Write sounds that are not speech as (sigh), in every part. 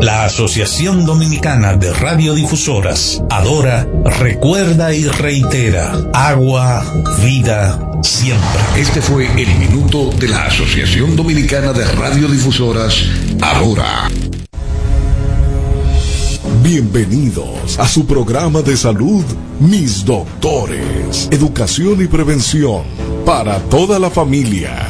La Asociación Dominicana de Radiodifusoras, Adora, recuerda y reitera. Agua, vida, siempre. Este fue el minuto de la Asociación Dominicana de Radiodifusoras, Adora. Bienvenidos a su programa de salud, Mis Doctores, Educación y Prevención para toda la familia.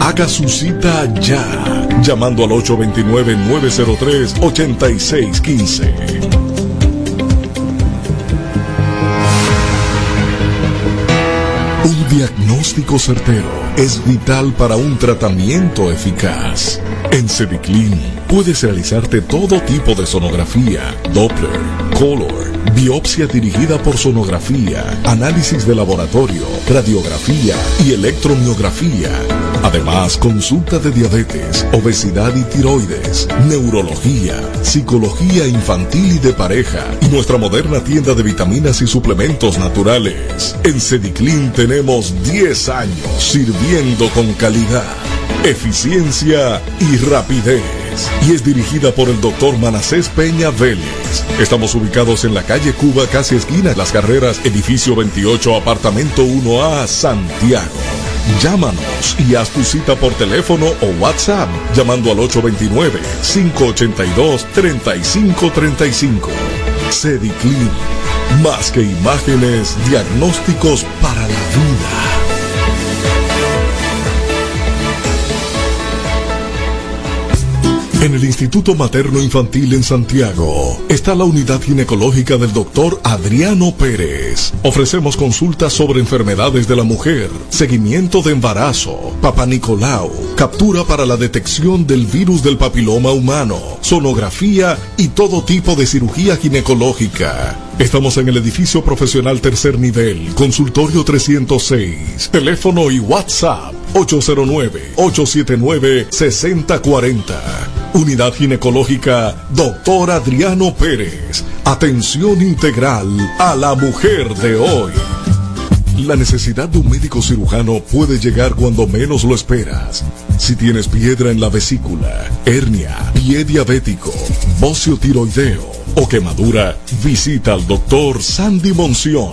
Haga su cita ya, llamando al 829-903-8615. Un diagnóstico certero es vital para un tratamiento eficaz. En Cediclin puedes realizarte todo tipo de sonografía, Doppler, Color, biopsia dirigida por sonografía, análisis de laboratorio, radiografía y electromiografía. Además, consulta de diabetes, obesidad y tiroides, neurología, psicología infantil y de pareja y nuestra moderna tienda de vitaminas y suplementos naturales. En Cediclin tenemos 10 años sirviendo con calidad, eficiencia y rapidez. Y es dirigida por el doctor Manacés Peña Vélez. Estamos ubicados en la calle Cuba, casi esquina de las carreras, edificio 28, apartamento 1A, Santiago. Llámanos y haz tu cita por teléfono o WhatsApp llamando al 829-582-3535. Cediclin, más que imágenes, diagnósticos para la vida. En el Instituto Materno Infantil en Santiago está la unidad ginecológica del doctor Adriano Pérez. Ofrecemos consultas sobre enfermedades de la mujer, seguimiento de embarazo, papá Nicolau, captura para la detección del virus del papiloma humano, sonografía y todo tipo de cirugía ginecológica. Estamos en el edificio profesional tercer nivel, consultorio 306, teléfono y WhatsApp 809-879-6040. Unidad Ginecológica Doctor Adriano Pérez. Atención integral a la mujer de hoy. La necesidad de un médico cirujano puede llegar cuando menos lo esperas. Si tienes piedra en la vesícula, hernia, pie diabético, bocio tiroideo o quemadura, visita al doctor Sandy Monción,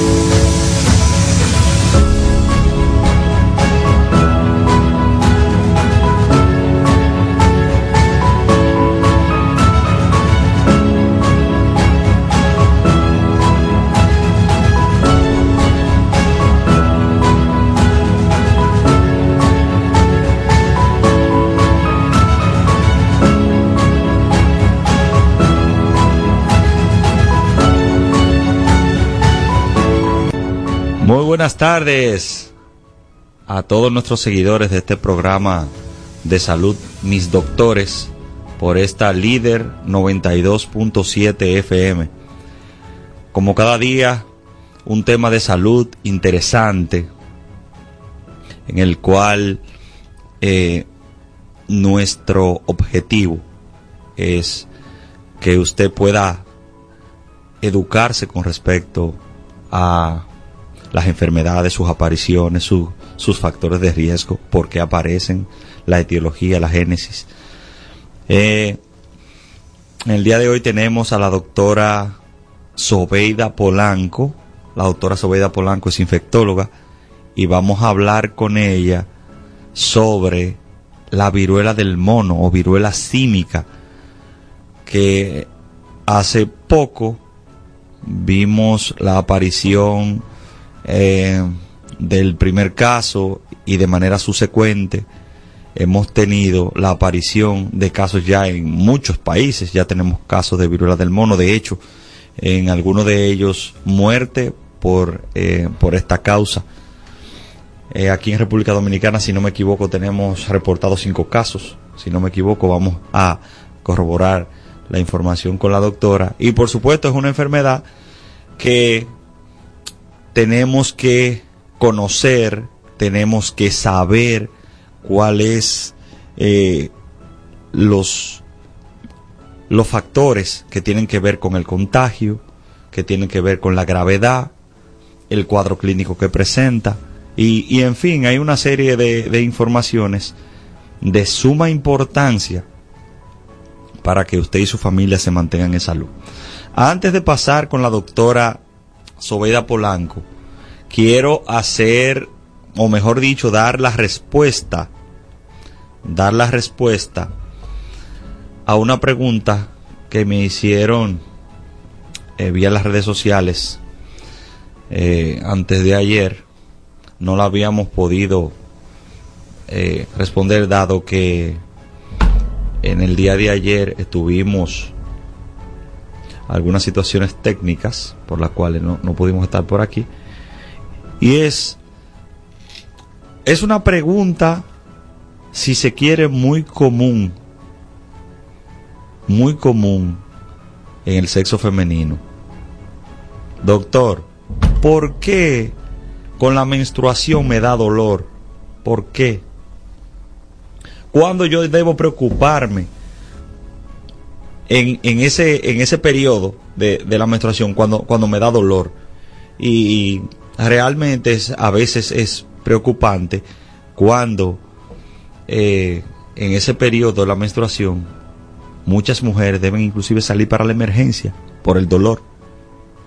Buenas tardes a todos nuestros seguidores de este programa de salud, mis doctores, por esta líder 92.7 FM. Como cada día, un tema de salud interesante, en el cual eh, nuestro objetivo es que usted pueda educarse con respecto a las enfermedades, sus apariciones, sus factores de riesgo, por qué aparecen, la etiología, la génesis. Eh, el día de hoy tenemos a la doctora Sobeida Polanco. La doctora Sobeida Polanco es infectóloga y vamos a hablar con ella sobre la viruela del mono o viruela símica que hace poco vimos la aparición eh, del primer caso y de manera subsecuente hemos tenido la aparición de casos ya en muchos países, ya tenemos casos de viruela del mono, de hecho, en algunos de ellos muerte por, eh, por esta causa. Eh, aquí en República Dominicana, si no me equivoco, tenemos reportados cinco casos. Si no me equivoco, vamos a corroborar la información con la doctora. Y por supuesto es una enfermedad que tenemos que conocer, tenemos que saber cuáles eh, los, los factores que tienen que ver con el contagio, que tienen que ver con la gravedad, el cuadro clínico que presenta, y, y en fin, hay una serie de, de informaciones de suma importancia para que usted y su familia se mantengan en salud. Antes de pasar con la doctora Sobeida Polanco, quiero hacer, o mejor dicho, dar la respuesta, dar la respuesta a una pregunta que me hicieron eh, vía las redes sociales eh, antes de ayer. No la habíamos podido eh, responder dado que en el día de ayer estuvimos algunas situaciones técnicas por las cuales no, no pudimos estar por aquí. Y es, es una pregunta, si se quiere, muy común, muy común en el sexo femenino. Doctor, ¿por qué con la menstruación me da dolor? ¿Por qué? ¿Cuándo yo debo preocuparme en, en, ese, en ese periodo de, de, la menstruación, cuando, cuando me da dolor? Y realmente es, a veces es preocupante cuando eh, en ese periodo de la menstruación muchas mujeres deben inclusive salir para la emergencia por el dolor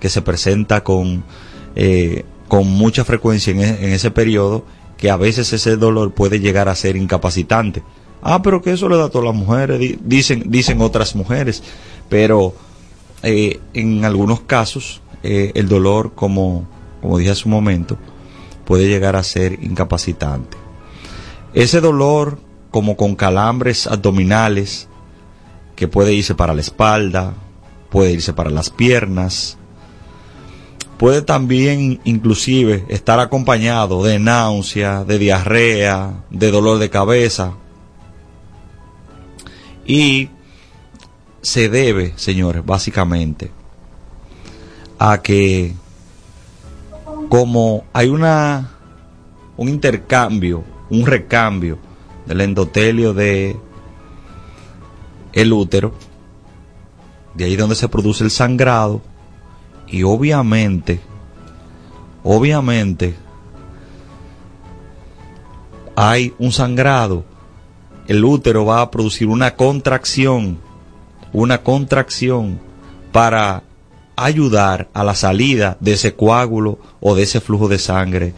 que se presenta con, eh, con mucha frecuencia en, en ese periodo que a veces ese dolor puede llegar a ser incapacitante. Ah, pero que eso le da a todas las mujeres, dicen, dicen otras mujeres, pero eh, en algunos casos eh, el dolor, como, como dije hace un momento, puede llegar a ser incapacitante. Ese dolor, como con calambres abdominales, que puede irse para la espalda, puede irse para las piernas, puede también inclusive estar acompañado de náusea, de diarrea, de dolor de cabeza. Y se debe, señores, básicamente, a que como hay una un intercambio, un recambio del endotelio de el útero, de ahí donde se produce el sangrado, y obviamente, obviamente, hay un sangrado, el útero va a producir una contracción, una contracción para ayudar a la salida de ese coágulo o de ese flujo de sangre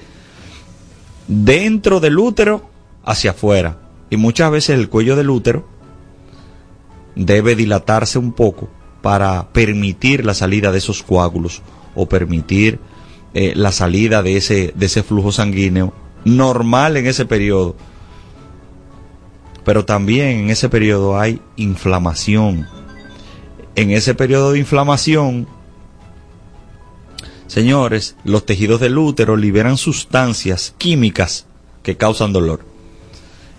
dentro del útero hacia afuera. Y muchas veces el cuello del útero debe dilatarse un poco para permitir la salida de esos coágulos o permitir eh, la salida de ese, de ese flujo sanguíneo normal en ese periodo. Pero también en ese periodo hay inflamación. En ese periodo de inflamación Señores, los tejidos del útero liberan sustancias químicas que causan dolor.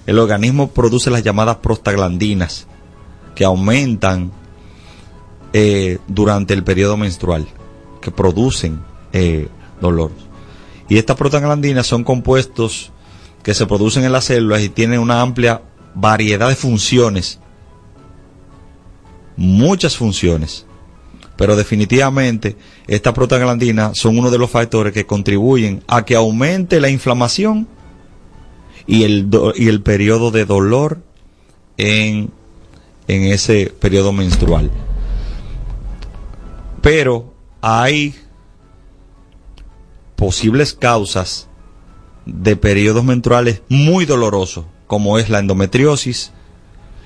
El organismo produce las llamadas prostaglandinas, que aumentan eh, durante el periodo menstrual, que producen eh, dolor. Y estas prostaglandinas son compuestos que se producen en las células y tienen una amplia variedad de funciones, muchas funciones. Pero definitivamente estas prostaglandinas son uno de los factores que contribuyen a que aumente la inflamación y el, y el periodo de dolor en, en ese periodo menstrual. Pero hay posibles causas de periodos menstruales muy dolorosos, como es la endometriosis,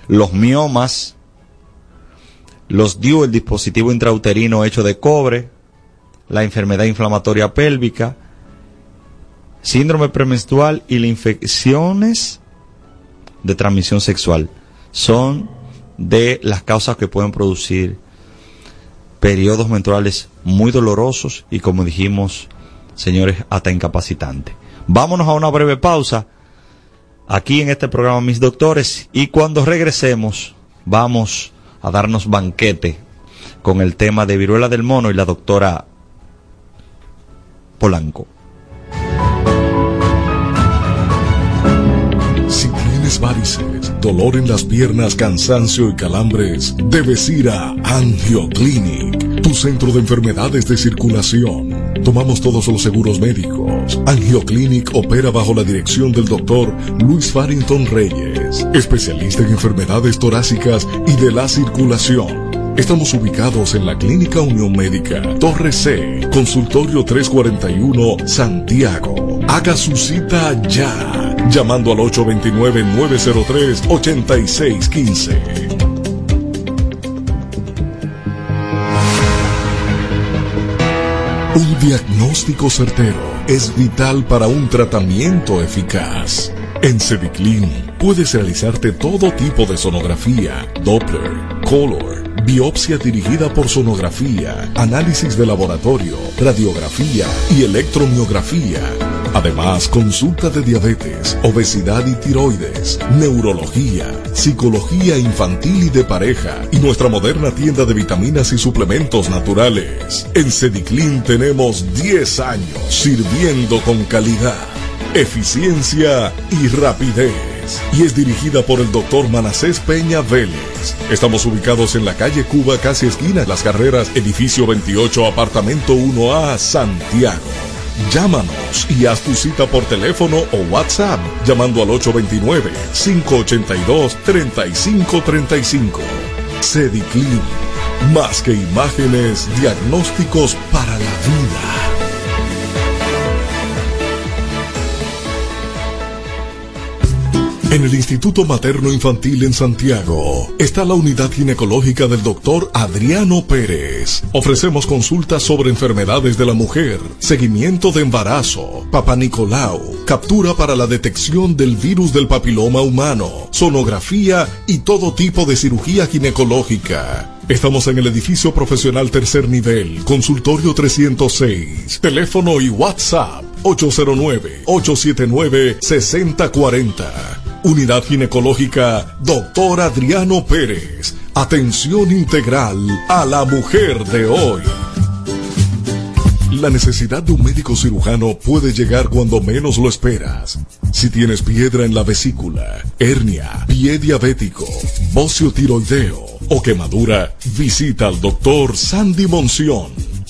los miomas, los DIU, el dispositivo intrauterino hecho de cobre, la enfermedad inflamatoria pélvica, síndrome premenstrual y las infecciones de transmisión sexual. Son de las causas que pueden producir periodos menstruales muy dolorosos y como dijimos, señores, hasta incapacitantes. Vámonos a una breve pausa aquí en este programa Mis Doctores y cuando regresemos vamos a darnos banquete con el tema de viruela del mono y la doctora Polanco. Si tienes varices, dolor en las piernas, cansancio y calambres, debes ir a Angioclinic, tu centro de enfermedades de circulación. Tomamos todos los seguros médicos. Angioclinic opera bajo la dirección del doctor Luis Farrington Reyes, especialista en enfermedades torácicas y de la circulación. Estamos ubicados en la Clínica Unión Médica, Torre C, Consultorio 341, Santiago. Haga su cita ya, llamando al 829-903-8615. Diagnóstico certero es vital para un tratamiento eficaz. En Cediclin puedes realizarte todo tipo de sonografía, Doppler, Color, biopsia dirigida por sonografía, análisis de laboratorio, radiografía y electromiografía. Además, consulta de diabetes, obesidad y tiroides, neurología, psicología infantil y de pareja y nuestra moderna tienda de vitaminas y suplementos naturales. En Cediclin tenemos 10 años sirviendo con calidad, eficiencia y rapidez. Y es dirigida por el doctor Manacés Peña Vélez. Estamos ubicados en la calle Cuba, casi esquina de las carreras, edificio 28, apartamento 1A, Santiago. Llámanos y haz tu cita por teléfono o WhatsApp llamando al 829-582-3535. Cediclin, más que imágenes, diagnósticos para la vida. En el Instituto Materno Infantil en Santiago está la unidad ginecológica del doctor Adriano Pérez. Ofrecemos consultas sobre enfermedades de la mujer, seguimiento de embarazo, papá Nicolau, captura para la detección del virus del papiloma humano, sonografía y todo tipo de cirugía ginecológica. Estamos en el edificio profesional tercer nivel, consultorio 306, teléfono y WhatsApp 809-879-6040. Unidad Ginecológica Doctor Adriano Pérez. Atención integral a la mujer de hoy. La necesidad de un médico cirujano puede llegar cuando menos lo esperas. Si tienes piedra en la vesícula, hernia, pie diabético, bocio tiroideo o quemadura, visita al doctor Sandy Monción,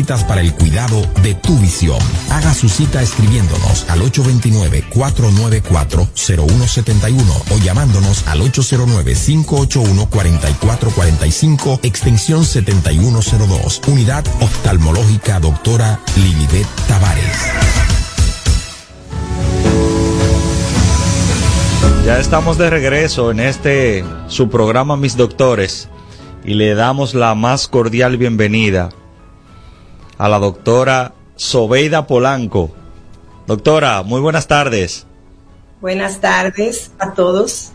para el cuidado de tu visión. Haga su cita escribiéndonos al 829-494-0171 o llamándonos al 809-581-4445 extensión 7102. Unidad oftalmológica doctora Lilibet Tavares. Ya estamos de regreso en este su programa Mis Doctores y le damos la más cordial bienvenida a la doctora Sobeida Polanco. Doctora, muy buenas tardes. Buenas tardes a todos.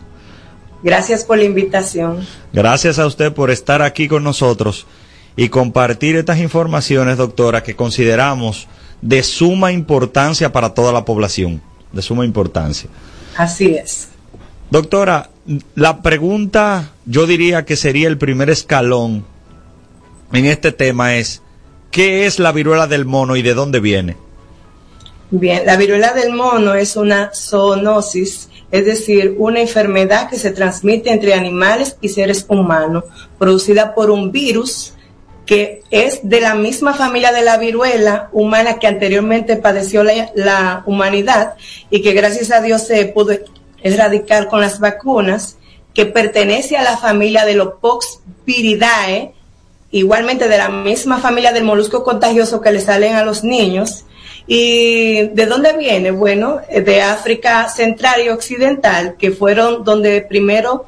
Gracias por la invitación. Gracias a usted por estar aquí con nosotros y compartir estas informaciones, doctora, que consideramos de suma importancia para toda la población. De suma importancia. Así es. Doctora, la pregunta yo diría que sería el primer escalón en este tema es, ¿Qué es la viruela del mono y de dónde viene? Bien, la viruela del mono es una zoonosis, es decir, una enfermedad que se transmite entre animales y seres humanos, producida por un virus que es de la misma familia de la viruela humana que anteriormente padeció la, la humanidad y que gracias a Dios se pudo erradicar con las vacunas, que pertenece a la familia de los Poxviridae, igualmente de la misma familia del molusco contagioso que le salen a los niños. ¿Y de dónde viene? Bueno, de África Central y Occidental, que fueron donde primero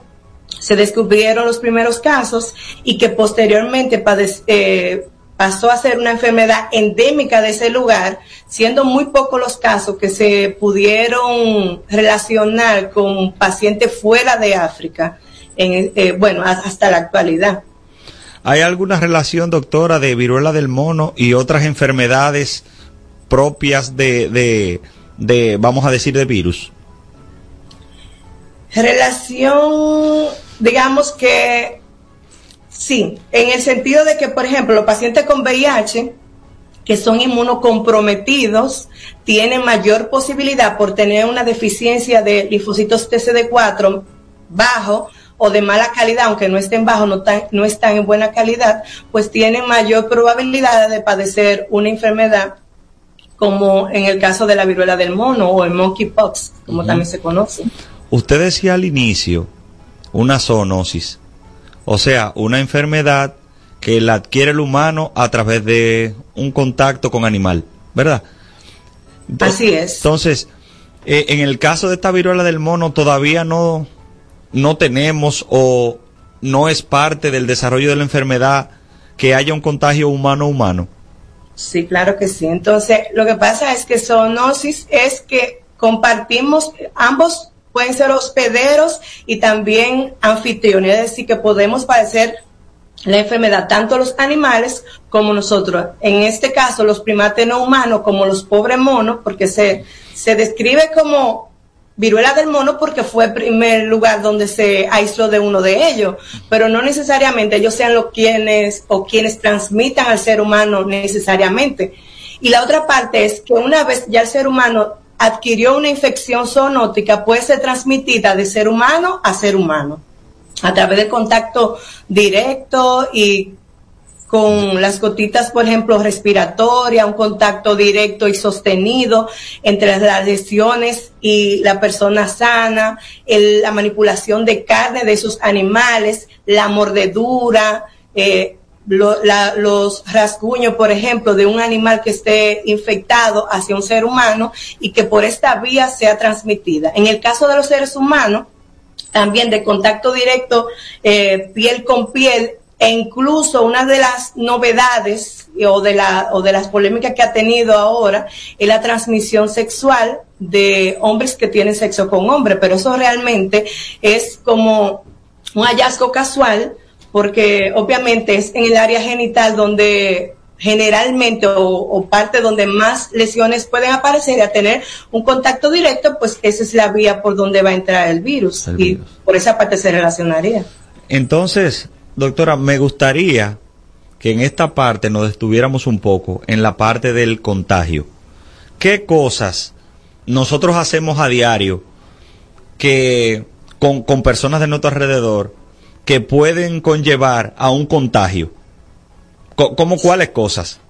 se descubrieron los primeros casos y que posteriormente eh, pasó a ser una enfermedad endémica de ese lugar, siendo muy pocos los casos que se pudieron relacionar con pacientes fuera de África, en, eh, bueno, hasta la actualidad. ¿Hay alguna relación, doctora, de viruela del mono y otras enfermedades propias de, de, de vamos a decir, de virus? Relación, digamos que sí, en el sentido de que, por ejemplo, los pacientes con VIH, que son inmunocomprometidos, tienen mayor posibilidad por tener una deficiencia de linfocitos TCD4 bajo o de mala calidad, aunque no estén bajos, no, no están en buena calidad, pues tienen mayor probabilidad de padecer una enfermedad como en el caso de la viruela del mono o el monkeypox, como también se conoce. Usted decía al inicio una zoonosis, o sea, una enfermedad que la adquiere el humano a través de un contacto con animal, ¿verdad? Así es. Entonces, eh, en el caso de esta viruela del mono todavía no no tenemos o no es parte del desarrollo de la enfermedad que haya un contagio humano-humano? Sí, claro que sí. Entonces, lo que pasa es que zoonosis es que compartimos, ambos pueden ser hospederos y también anfitriones, es decir, que podemos padecer la enfermedad tanto los animales como nosotros. En este caso, los primates no humanos como los pobres monos, porque se, se describe como viruela del mono porque fue el primer lugar donde se aisló de uno de ellos, pero no necesariamente ellos sean los quienes o quienes transmitan al ser humano necesariamente. Y la otra parte es que una vez ya el ser humano adquirió una infección zoonótica, puede ser transmitida de ser humano a ser humano a través de contacto directo y con las gotitas, por ejemplo, respiratoria, un contacto directo y sostenido entre las lesiones y la persona sana, la manipulación de carne de sus animales, la mordedura, eh, los rasguños, por ejemplo, de un animal que esté infectado hacia un ser humano y que por esta vía sea transmitida. En el caso de los seres humanos, también de contacto directo, eh, piel con piel, e incluso una de las novedades o de, la, o de las polémicas que ha tenido ahora es la transmisión sexual de hombres que tienen sexo con hombres, pero eso realmente es como un hallazgo casual porque obviamente es en el área genital donde generalmente o, parte donde más lesiones pueden aparecer y a tener un contacto directo, pues esa es la vía por donde va a entrar el virus. Y por esa parte se relacionaría. Entonces, doctora, me gustaría que en esta parte nos estuviéramos un poco en la parte del contagio. ¿Qué cosas nosotros hacemos a diario que con, con personas de nuestro alrededor que pueden conllevar a un contagio? ¿Cómo cuáles cosas?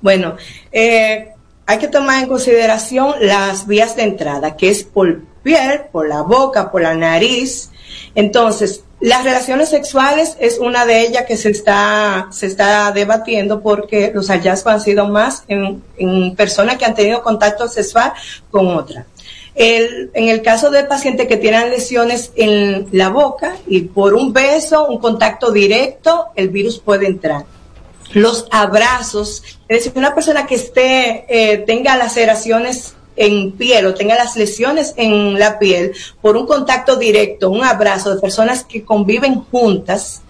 Bueno, eh, hay que tomar en consideración las vías de entrada, que es por piel, por la boca, por la nariz. Entonces, las relaciones sexuales es una de ellas que se está, se está debatiendo porque los hallazgos han sido más en, personas que han tenido contacto sexual con otras en el caso del paciente que tiene lesiones en la boca y por un beso, un contacto directo, el virus puede entrar. Los abrazos, es decir, una persona que esté, eh, tenga laceraciones en piel o tenga las lesiones en la piel por un contacto directo, un abrazo de personas que conviven juntas,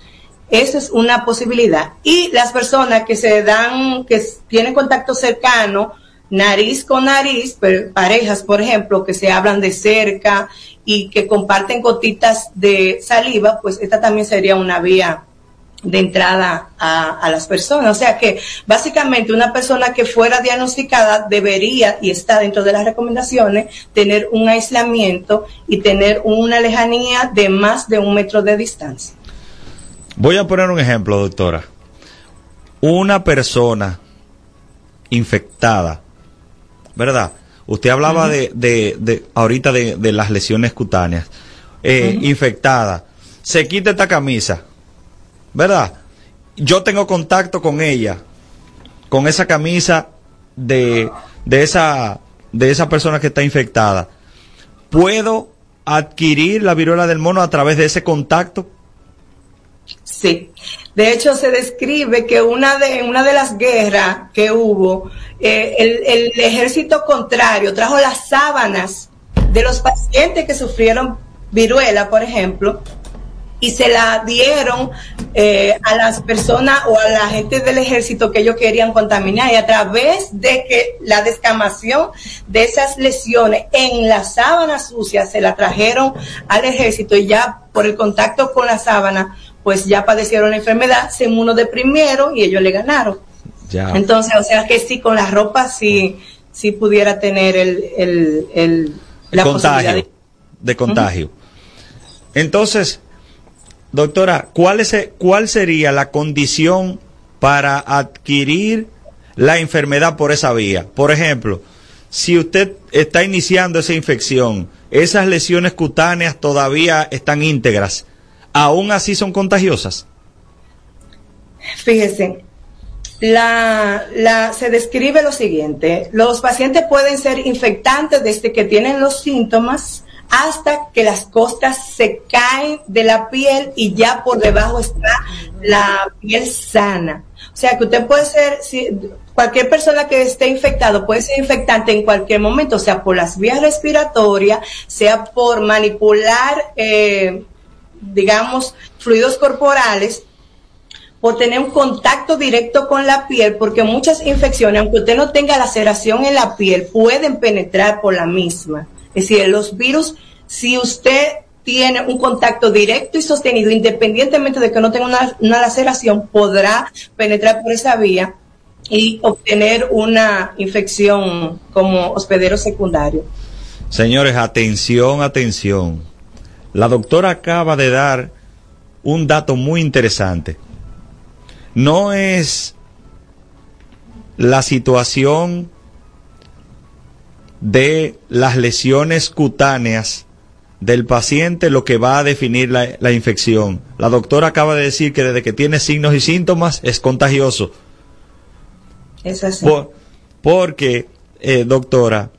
esa es una posibilidad. Y las personas que se dan, que tienen contacto cercano, nariz con nariz, parejas, por ejemplo, que se hablan de cerca y que comparten gotitas de saliva, pues esta también sería una vía de entrada a, las personas. O sea que básicamente una persona que fuera diagnosticada debería, y está dentro de las recomendaciones, tener un aislamiento y tener una lejanía de más de un metro de distancia. Voy a poner un ejemplo, doctora. Una persona infectada ¿verdad? Usted hablaba de, de, de, ahorita de, de, las lesiones cutáneas. Eh, Infectada. Se quita esta camisa, ¿verdad? Yo tengo contacto con ella, con esa camisa de, de, esa, de esa persona que está infectada. ¿Puedo adquirir la viruela del mono a través de ese contacto? Sí. De hecho, se describe que una de, una de las guerras que hubo, eh, el, ejército contrario trajo las sábanas de los pacientes que sufrieron viruela, por ejemplo, y se la dieron eh, a las personas o a la gente del ejército que ellos querían contaminar y a través de que la descamación de esas lesiones en la sábana sucia se la trajeron al ejército y ya por el contacto con la sábana pues ya padecieron la enfermedad, se inmunodeprimieron y ellos le ganaron. Ya. Entonces, o sea que sí, con la ropa sí, sí pudiera tener el, el, el la contagio, de, contagio. Entonces, doctora, ¿cuál, es, ¿cuál sería la condición para adquirir la enfermedad por esa vía? Por ejemplo, si usted está iniciando esa infección, esas lesiones cutáneas todavía están íntegras, aún así son contagiosas? Fíjese, la, la, se describe lo siguiente, los pacientes pueden ser infectantes desde que tienen los síntomas hasta que las costas se caen de la piel y ya por debajo está la piel sana. O sea que usted puede ser, cualquier persona que esté infectado puede ser infectante en cualquier momento, sea por las vías respiratorias, sea por manipular eh, digamos, fluidos corporales, por tener un contacto directo con la piel, porque muchas infecciones, aunque usted no tenga laceración en la piel, pueden penetrar por la misma. Es decir, los virus, si usted tiene un contacto directo y sostenido, independientemente de que no tenga una, una laceración, podrá penetrar por esa vía y obtener una infección como hospedero secundario. Señores, atención, atención la doctora acaba de dar un dato muy interesante. No es la situación de las lesiones cutáneas del paciente lo que va a definir la, la infección. La doctora acaba de decir que desde que tiene signos y síntomas es contagioso. Es así. Por- porque, eh, doctora,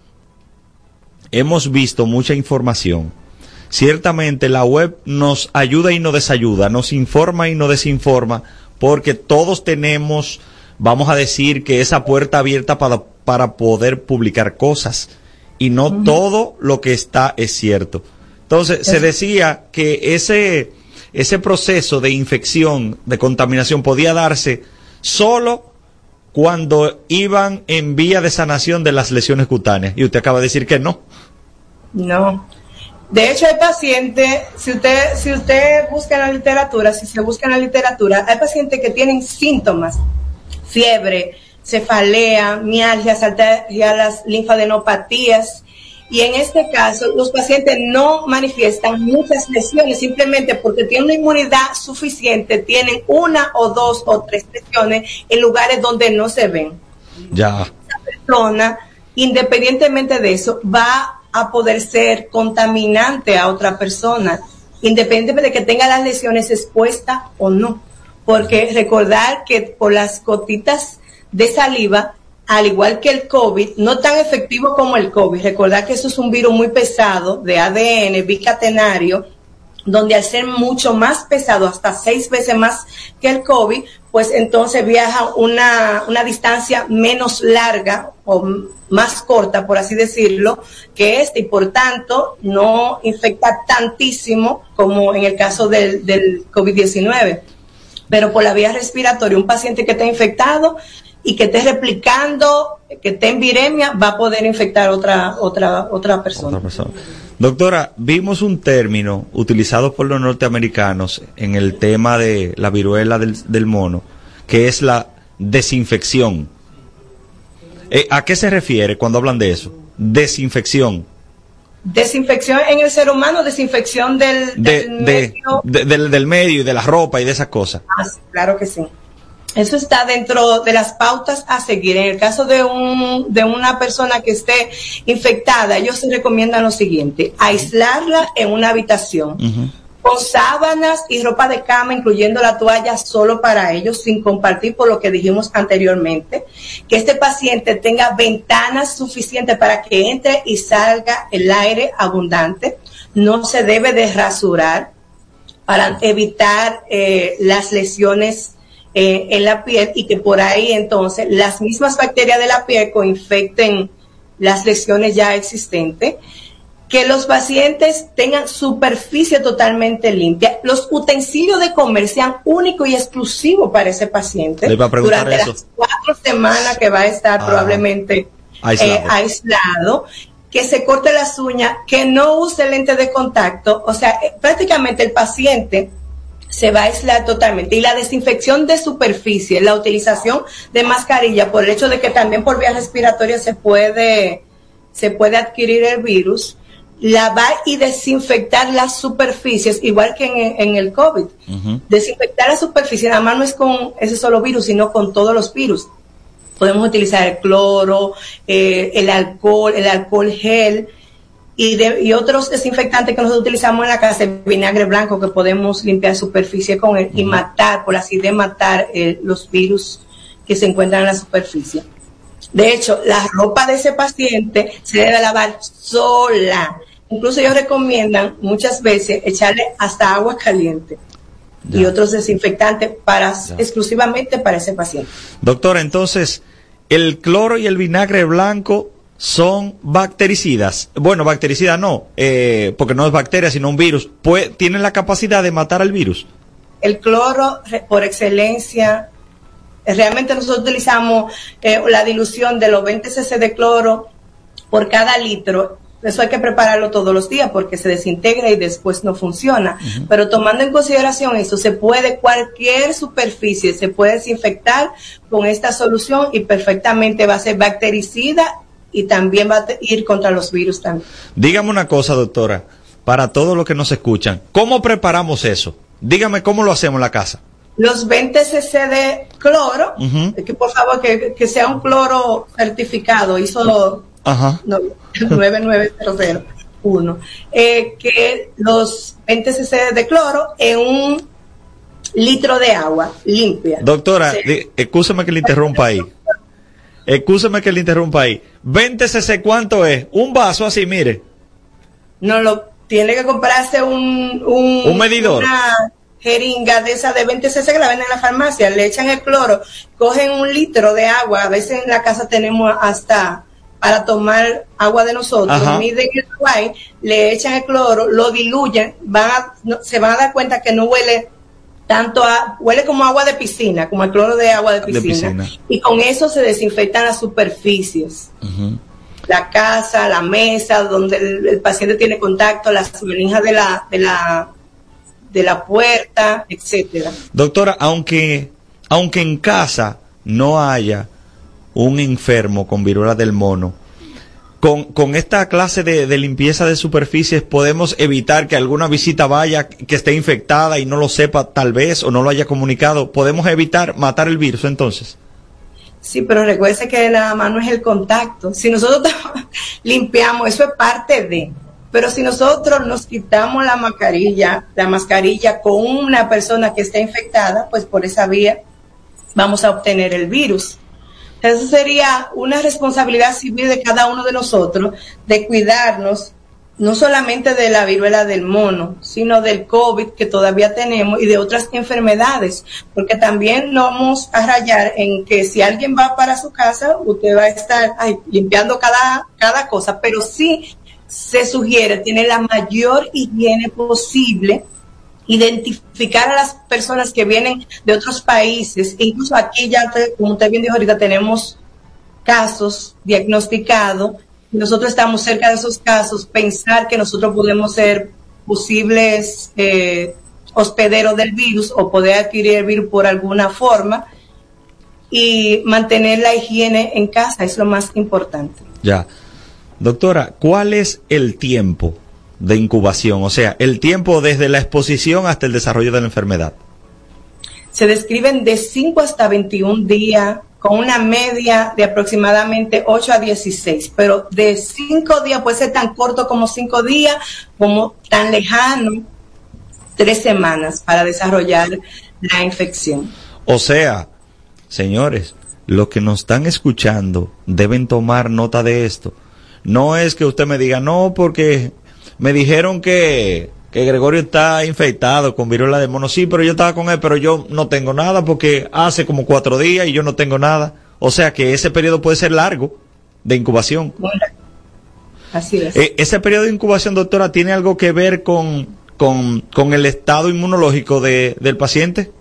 hemos visto mucha información. Ciertamente la web nos ayuda y nos desayuda, nos informa y nos desinforma, porque todos tenemos, vamos a decir, que esa puerta abierta para, para poder publicar cosas. Y no todo lo que está es cierto. Entonces, se decía que ese, ese proceso de infección, de contaminación, podía darse solo cuando iban en vía de sanación de las lesiones cutáneas. Y usted acaba de decir que no. No. De hecho, hay pacientes, si usted, si usted busca en la literatura, si se busca en la literatura, hay pacientes que tienen síntomas, fiebre, cefalea, mialgias, las linfadenopatías, y en este caso los pacientes no manifiestan muchas lesiones simplemente porque tienen una inmunidad suficiente, tienen una o dos o tres lesiones en lugares donde no se ven Ya. persona, independientemente de eso, va a poder ser contaminante a otra persona, independientemente de que tenga las lesiones expuestas o no. Porque recordar que por las gotitas de saliva, al igual que el COVID, no tan efectivo como el COVID, recordar que eso es un virus muy pesado de ADN bicatenario, donde al ser mucho más pesado, hasta seis veces más que el COVID, pues entonces viaja una, una distancia menos larga o más corta, por así decirlo, que este, y por tanto no infecta tantísimo como en el caso del, del COVID-19. Pero por la vía respiratoria, un paciente que está infectado y que esté replicando, que esté en viremia, va a poder infectar otra, otra, otra persona. Otra persona. Doctora, vimos un término utilizado por los norteamericanos en el tema de la viruela del, del mono, que es la desinfección. Eh, ¿A qué se refiere cuando hablan de eso? Desinfección. Desinfección en el ser humano, desinfección del, De, del de- medio. de- del, del medio y de la ropa y de esas cosas. Ah, sí, claro que sí. Eso está dentro de las pautas a seguir. En el caso de, un, de una persona que esté infectada, ellos se recomiendan lo siguiente, aislarla en una habitación con sábanas y ropa de cama, incluyendo la toalla solo para ellos, sin compartir por lo que dijimos anteriormente, que este paciente tenga ventanas suficientes para que entre y salga el aire abundante, no se debe de rasurar para evitar eh, las lesiones eh, en la piel y que por ahí entonces las mismas bacterias de la piel coinfecten las lesiones ya existentes que los pacientes tengan superficie totalmente limpia, los utensilios de comer sean únicos y exclusivos para ese paciente Le a durante eso. las cuatro semanas que va a estar Ah, probablemente aislado. eh, aislado, que se corte las uñas, que no use lente de contacto, o sea, eh, prácticamente el paciente se va a aislar totalmente. Y la desinfección de superficie, la utilización de mascarilla, por el hecho de que también por vía respiratoria se puede, se puede adquirir el virus, lavar y desinfectar las superficies, igual que en, en el COVID. Desinfectar la superficie, nada más no es con ese solo virus, sino con todos los virus. Podemos utilizar el cloro, eh, el alcohol, el alcohol gel y, de- y otros desinfectantes que nosotros utilizamos en la casa, el vinagre blanco que podemos limpiar superficie con él y matar, por así de matar eh, los virus que se encuentran en la superficie. De hecho, la ropa de ese paciente se debe lavar sola. Incluso ellos recomiendan muchas veces echarle hasta agua caliente y otros desinfectantes para Ya. exclusivamente para ese paciente. Doctora, entonces, el cloro y el vinagre blanco son bactericidas. Bueno, bactericidas no, eh, porque no es bacteria, sino un virus. Pues, ¿Tienen la capacidad de matar al virus? El cloro, por excelencia, realmente nosotros utilizamos eh, la dilución de los 20 cc de cloro por cada litro. Eso hay que prepararlo todos los días porque se desintegra y después no funciona. Pero tomando en consideración eso, se puede cualquier superficie, se puede desinfectar con esta solución y perfectamente va a ser bactericida y también va a ir contra los virus también. Dígame una cosa, doctora, para todos los que nos escuchan. ¿Cómo preparamos eso? Dígame cómo lo hacemos en la casa. los 20 cc de cloro, Ujú. que por favor que, que sea un cloro certificado, ISO Ajá. no, 9900. uno, eh, que los 20 cc de cloro en un litro de agua limpia. Doctora, escúchame que le interrumpa ahí. Escúchame que le interrumpa ahí. 20 cc, ¿cuánto es? Un vaso así, mire. No, lo tiene que comprarse un, un, medidor. Una jeringa de esa de 20 cc que la venden en la farmacia, le echan el cloro, cogen un litro de agua, a veces en la casa tenemos hasta para tomar agua de nosotros, miden el agua, le echan el cloro, lo diluyen, van se van a dar cuenta que no huele tanto a, huele como agua de piscina, como el cloro de agua de piscina, y con eso se desinfectan las superficies. La casa, la mesa, donde el, paciente tiene contacto, las manijas de la, de la, de la puerta, etcétera. Doctora, aunque, aunque en casa no haya un enfermo con viruela del mono, con, esta clase de, limpieza de superficies podemos evitar que alguna visita vaya que esté infectada y no lo sepa tal vez o no lo haya comunicado. ¿Podemos evitar matar el virus entonces? Sí, pero recuerde que la mano es el contacto. Si nosotros (laughs) limpiamos, eso es parte de. Pero si nosotros nos quitamos la mascarilla, la mascarilla con una persona que está infectada, pues por esa vía vamos a obtener el virus. Eso sería una responsabilidad civil de cada uno de nosotros de cuidarnos no solamente de la viruela del mono, sino del COVID que todavía tenemos y de otras enfermedades, porque también no vamos a rayar en que si alguien va para su casa, usted va a estar limpiando cada, cada cosa, pero sí se sugiere tener la mayor higiene posible identificar a las personas que vienen de otros países. Incluso aquí ya, como usted bien dijo ahorita, tenemos casos diagnosticados. Nosotros estamos cerca de esos casos. Pensar que nosotros podemos ser posibles eh, hospederos del virus o poder adquirir el virus por alguna forma y mantener la higiene en casa es lo más importante. Ya. Doctora, ¿cuál es el tiempo de incubación, o sea, el tiempo desde la exposición hasta el desarrollo de la enfermedad. Se describen de 5 hasta 21 días con una media de aproximadamente 8 a 16, pero de 5 días puede ser tan corto como 5 días, como tan lejano, 3 semanas para desarrollar la infección. O sea, señores, los que nos están escuchando deben tomar nota de esto. No es que usted me diga, no, porque me dijeron que, que Gregorio está infectado con viruela de mono. Sí, pero yo estaba con él, pero yo no tengo nada porque hace como cuatro días y yo no tengo nada. O sea que ese periodo puede ser largo de incubación. así es. Eh, ese periodo de incubación, doctora, tiene algo que ver con, con, con el estado inmunológico de, del paciente.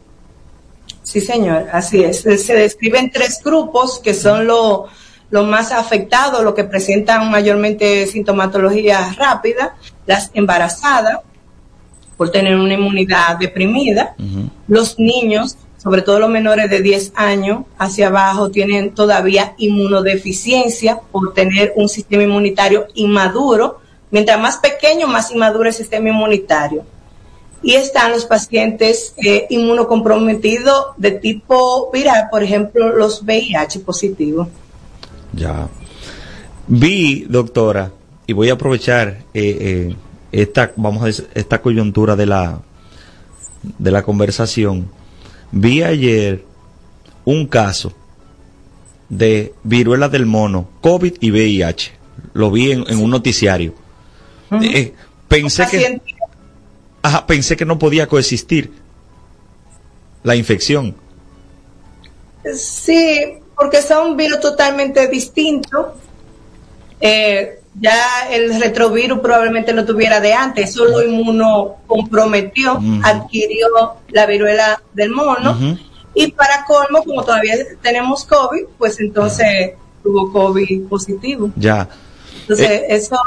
Sí, señor, así es. Se describen tres grupos que son los los más afectados, los que presentan mayormente sintomatología rápida, las embarazadas, por tener una inmunidad deprimida, los niños, sobre todo los menores de 10 años hacia abajo, tienen todavía inmunodeficiencia por tener un sistema inmunitario inmaduro. Mientras más pequeño, más inmaduro el sistema inmunitario. Y están los pacientes eh, inmunocomprometidos de tipo viral, por ejemplo, los VIH positivos. Ya. Vi, doctora, y voy a aprovechar eh, eh, esta, vamos a decir, esta coyuntura de la, de la conversación. Vi ayer un caso de viruela del mono, COVID y VIH. Lo vi en, un noticiario. Eh, pensé que pensé que no podía coexistir la infección. Sí, porque son virus totalmente distintos. Eh, ya el retrovirus probablemente no tuviera de antes, solo inmuno comprometió, adquirió la viruela del mono. Y para colmo, como todavía tenemos COVID, pues entonces tuvo COVID positivo. Ya. Entonces, eh, eso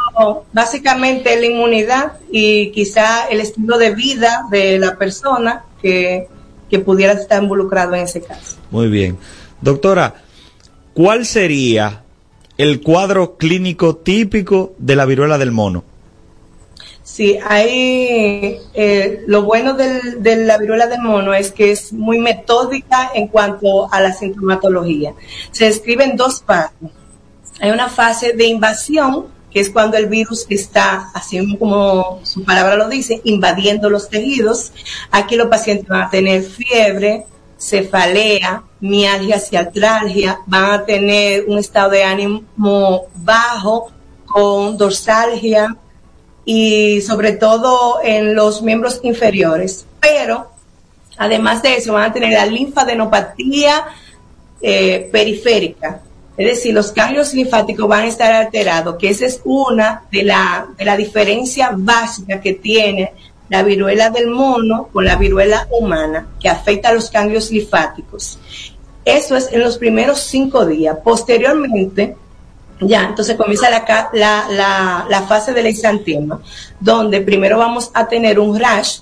básicamente es la inmunidad y quizá el estilo de vida de la persona que, que pudiera estar involucrado en ese caso. Muy bien. Doctora, ¿cuál sería el cuadro clínico típico de la viruela del mono? Sí, hay eh, lo bueno de la viruela del mono es que es muy metódica en cuanto a la sintomatología. Se describen dos fases. Hay una fase de invasión que es cuando el virus está, así como su palabra lo dice, invadiendo los tejidos. Aquí los pacientes van a tener fiebre, cefalea, mialgia y artralgia, van a tener un estado de ánimo bajo con dorsalgia y sobre todo en los miembros inferiores. Pero además de eso van a tener la linfadenopatía eh, periférica, es decir, los ganglios linfáticos van a estar alterados, que esa es una de la, de la diferencia básica que tiene la viruela del mono con la viruela humana, que afecta a los ganglios linfáticos. Eso es en los primeros cinco días. Posteriormente, ya, entonces comienza la, la, la, fase del exantema, donde primero vamos a tener un rash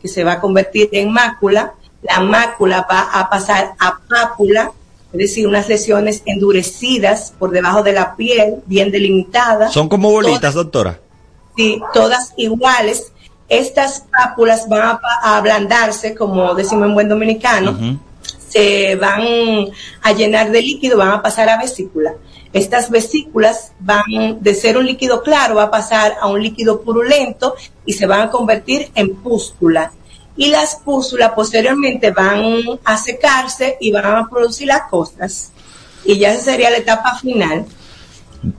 que se va a convertir en mácula, la mácula va a pasar a pápula, es decir, unas lesiones endurecidas por debajo de la piel, bien delimitadas. Son como bolitas, doctora. Sí, todas iguales. Estas pápulas van a, ablandarse, como decimos en buen dominicano, se van a llenar de líquido, van a pasar a vesícula. Estas vesículas van de ser un líquido claro, va a pasar a un líquido purulento y se van a convertir en pústula y las pústulas posteriormente van a secarse y van a producir las costras. Y ya esa sería la etapa final.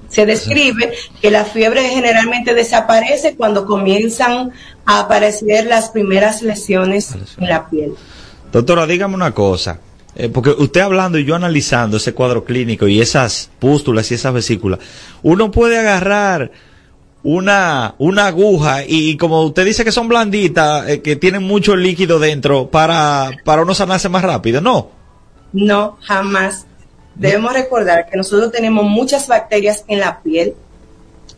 Se describe que la fiebre generalmente desaparece cuando comienzan a aparecer las primeras lesiones en la piel. Doctora, dígame una cosa. Eh, porque usted hablando y yo analizando ese cuadro clínico y esas pústulas y esas vesículas, uno puede agarrar una, una aguja y, como usted dice que son blanditas, eh, que tienen mucho líquido dentro para, para uno sanarse más rápido, ¿no? No, jamás. Debemos recordar que nosotros tenemos muchas bacterias en la piel,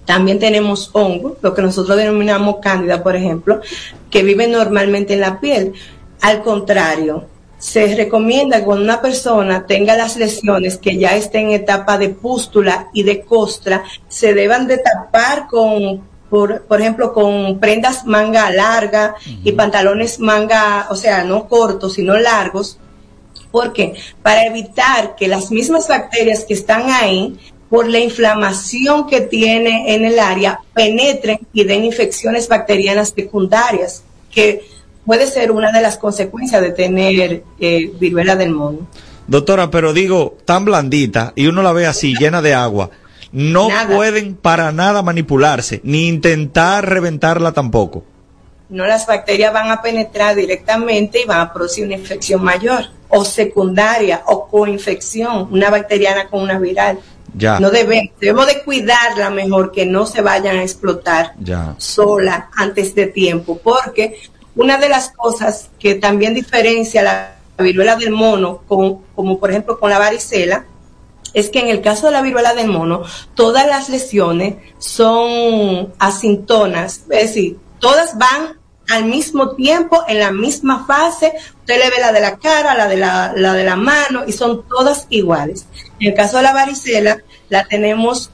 también tenemos hongos, lo que nosotros denominamos cándida, por ejemplo, que viven normalmente en la piel. Al contrario, se recomienda que cuando una persona tenga las lesiones que ya estén en etapa de pústula y de costra, se deban de tapar con, por, por ejemplo, con prendas manga larga y pantalones manga, o sea, no cortos, sino largos. ¿Por qué? Para evitar que las mismas bacterias que están ahí por la inflamación que tiene en el área, penetren y den infecciones bacterianas secundarias, que puede ser una de las consecuencias de tener eh, viruela del mono. Doctora, pero digo, tan blandita y uno la ve así, llena de agua, no pueden para nada manipularse, ni intentar reventarla tampoco. No, las bacterias van a penetrar directamente y van a producir una infección mayor, o secundaria, o coinfección, una bacteriana con una viral. Ya. No debemos, debemos de cuidarla mejor que no se vayan a explotar sola antes de tiempo, porque una de las cosas que también diferencia la viruela del mono, con, como por ejemplo con la varicela, es que en el caso de la viruela del mono, todas las lesiones son asintonas, es decir, todas van al mismo tiempo, en la misma fase, usted le ve la de la cara, la de la, la de la mano, y son todas iguales. En el caso de la varicela, la tenemos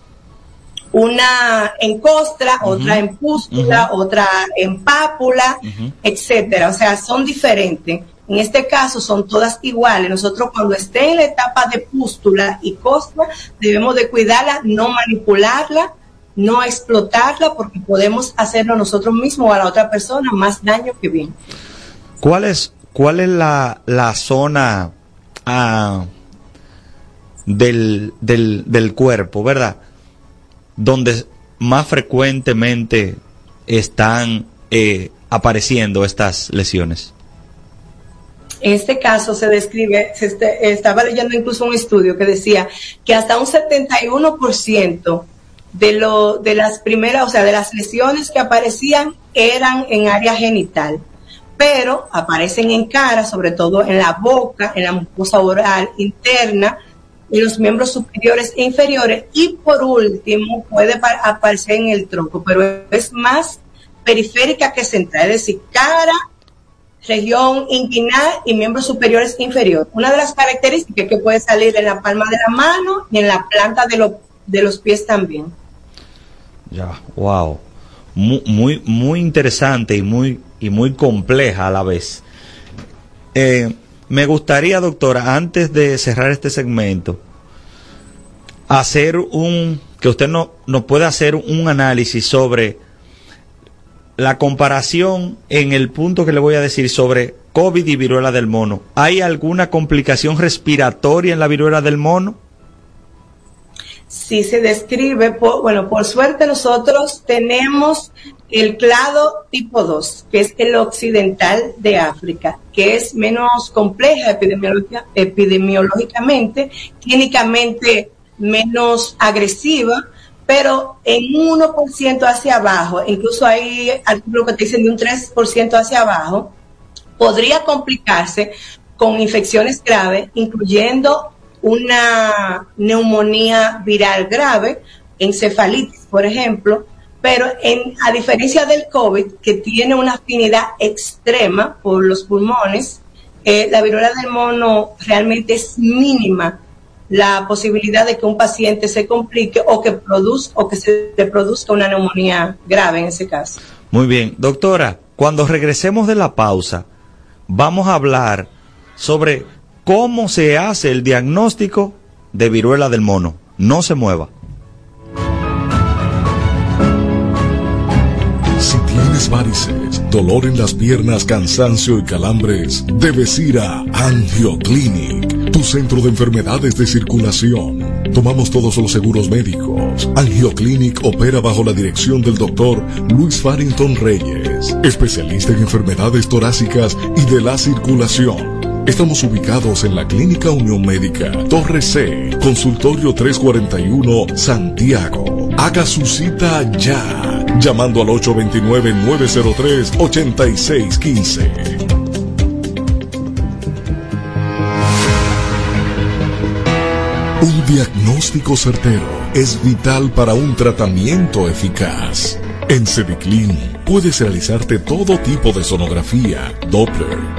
una en costra, otra en pústula, otra en pápula, etcétera. O sea, son diferentes. En este caso son todas iguales. Nosotros cuando esté en la etapa de pústula y costra, debemos de cuidarla, no manipularla, no explotarla, porque podemos hacerlo nosotros mismos o a la otra persona más daño que bien. ¿Cuál es, cuál es la, la zona ah, del, del, del cuerpo, verdad? donde más frecuentemente están eh, apareciendo estas lesiones? En este caso se describe, se este, estaba leyendo incluso un estudio que decía que hasta un 71% de, lo, de las primeras, o sea, de las lesiones que aparecían eran en área genital, pero aparecen en cara, sobre todo en la boca, en la mucosa oral interna, y los miembros superiores e inferiores y por último puede aparecer en el tronco, pero es más periférica que central, es decir, cara, región inguinal y miembros superiores e inferiores. Una de las características que puede salir en la palma de la mano y en la planta de, de los pies también. Ya, wow. Muy, muy, muy interesante y muy, y muy compleja a la vez. Eh, me gustaría, doctora, antes de cerrar este segmento, hacer un que usted no, nos pueda hacer un análisis sobre la comparación en el punto que le voy a decir sobre COVID y viruela del mono. ¿Hay alguna complicación respiratoria en la viruela del mono? Sí, se describe, bueno, por suerte nosotros tenemos el clado tipo 2, que es el occidental de África, que es menos compleja epidemiológicamente, clínicamente menos agresiva, pero en un 1% hacia abajo, incluso hay artículos que te dicen de un 3% hacia abajo, podría complicarse con infecciones graves, incluyendo una neumonía viral grave, encefalitis, por ejemplo, pero en, a diferencia del COVID, que tiene una afinidad extrema por los pulmones, eh, la viruela del mono realmente es mínima la posibilidad de que un paciente se complique o que produzca o que se produzca una neumonía grave en ese caso. Muy bien, doctora, cuando regresemos de la pausa, vamos a hablar sobre cómo se hace el diagnóstico de viruela del mono. No se mueva. Si tienes varices, dolor en las piernas, cansancio y calambres, debes ir a Angioclinic, tu centro de enfermedades de circulación. Tomamos todos los seguros médicos. Angioclinic opera bajo la dirección del doctor Luis Farrington Reyes, especialista en enfermedades torácicas y de la circulación. Estamos ubicados en la Clínica Unión Médica, Torre C, Consultorio 341, Santiago. Haga su cita ya, llamando al 829-903-8615. Un diagnóstico certero es vital para un tratamiento eficaz. En Cediclin puedes realizarte todo tipo de sonografía, Doppler,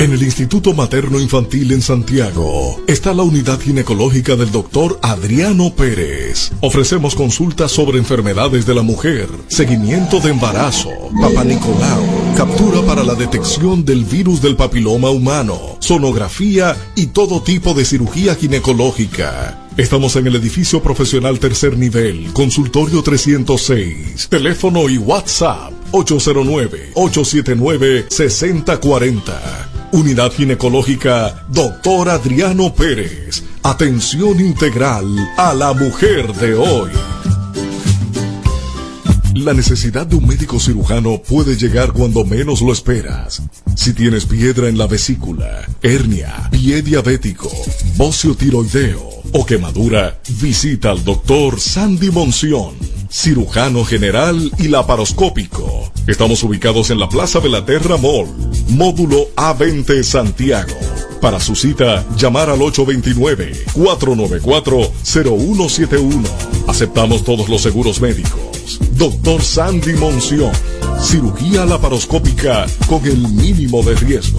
En el Instituto Materno Infantil en Santiago está la unidad ginecológica del doctor Adriano Pérez. Ofrecemos consultas sobre enfermedades de la mujer, seguimiento de embarazo, papá Nicolau, captura para la detección del virus del papiloma humano, sonografía y todo tipo de cirugía ginecológica. Estamos en el edificio profesional tercer nivel, consultorio 306, teléfono y WhatsApp 809-879-6040. Unidad Ginecológica Doctor Adriano Pérez. Atención integral a la mujer de hoy. La necesidad de un médico cirujano puede llegar cuando menos lo esperas. Si tienes piedra en la vesícula, hernia, pie diabético, bocio tiroideo o quemadura, visita al doctor Sandy Monción cirujano general y laparoscópico. Estamos ubicados en la Plaza de la Terra Mall, módulo A20 Santiago. Para su cita, llamar al 829-494-0171. Aceptamos todos los seguros médicos. Doctor Sandy Monción, cirugía laparoscópica con el mínimo de riesgo.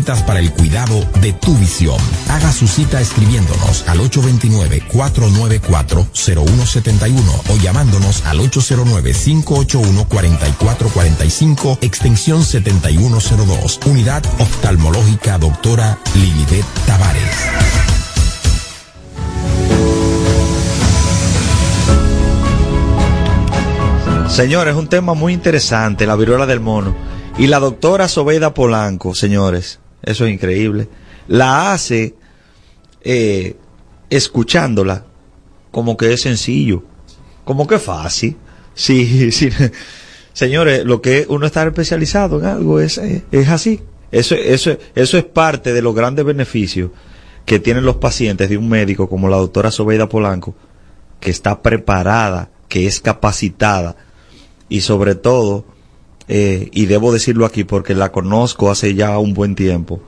para el cuidado de tu visión. Haga su cita escribiéndonos al 829-494-0171 o llamándonos al 809-581-4445, extensión 7102. Unidad Oftalmológica Doctora Lilibet Tavares. Señores, un tema muy interesante, la viruela del mono. Y la doctora Sobeida Polanco, señores, eso es increíble, la hace eh, escuchándola como que es sencillo, como que fácil. Sí, (laughs) sí. Señores, lo que uno está especializado en algo es, eh, es así. Eso, eso, eso es parte de los grandes beneficios que tienen los pacientes de un médico como la doctora Sobeida Polanco, que está preparada, que es capacitada y sobre todo eh, y debo decirlo aquí porque la conozco hace ya un buen tiempo,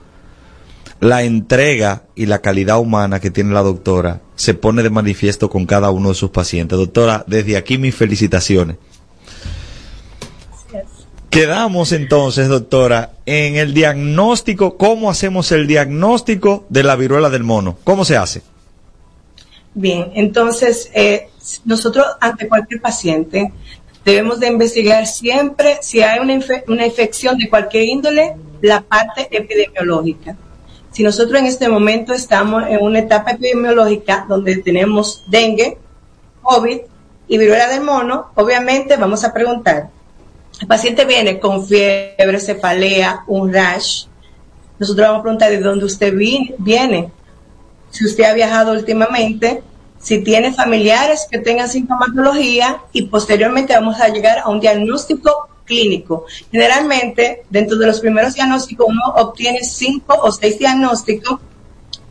la entrega y la calidad humana que tiene la doctora se pone de manifiesto con cada uno de sus pacientes. Doctora, desde aquí mis felicitaciones. Quedamos entonces, doctora, en el diagnóstico, ¿cómo hacemos el diagnóstico de la viruela del mono? ¿Cómo se hace? Bien, entonces, eh, nosotros ante cualquier paciente debemos de investigar siempre si hay una, una infección de cualquier índole, la parte epidemiológica. Si nosotros en este momento estamos en una etapa epidemiológica donde tenemos dengue, COVID y viruela del mono, obviamente vamos a preguntar, el paciente viene con fiebre, cefalea, un rash, nosotros vamos a preguntar de dónde usted viene, si usted ha viajado últimamente, si tiene familiares que tengan sintomatología y posteriormente vamos a llegar a un diagnóstico clínico. Generalmente, dentro de los primeros diagnósticos, uno obtiene cinco o seis diagnósticos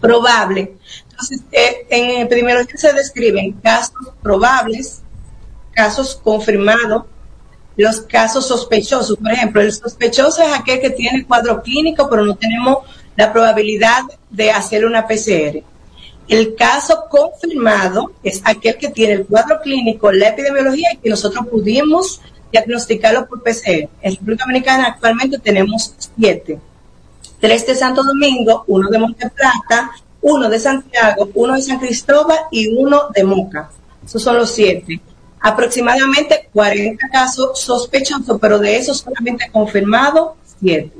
probables. Entonces, eh, en epidemiología se describen casos probables, casos confirmados, los casos sospechosos. Por ejemplo, el sospechoso es aquel que tiene el cuadro clínico, pero no tenemos la probabilidad de hacer una PCR. El caso confirmado es aquel que tiene el cuadro clínico, la epidemiología y que nosotros pudimos diagnosticarlo por PCR. En República Dominicana actualmente tenemos siete. Tres de Santo Domingo, uno de Monte Plata, uno de Santiago, uno de San Cristóbal y uno de Moca. Esos son los siete. Aproximadamente 40 casos sospechosos, pero de esos solamente confirmado siete.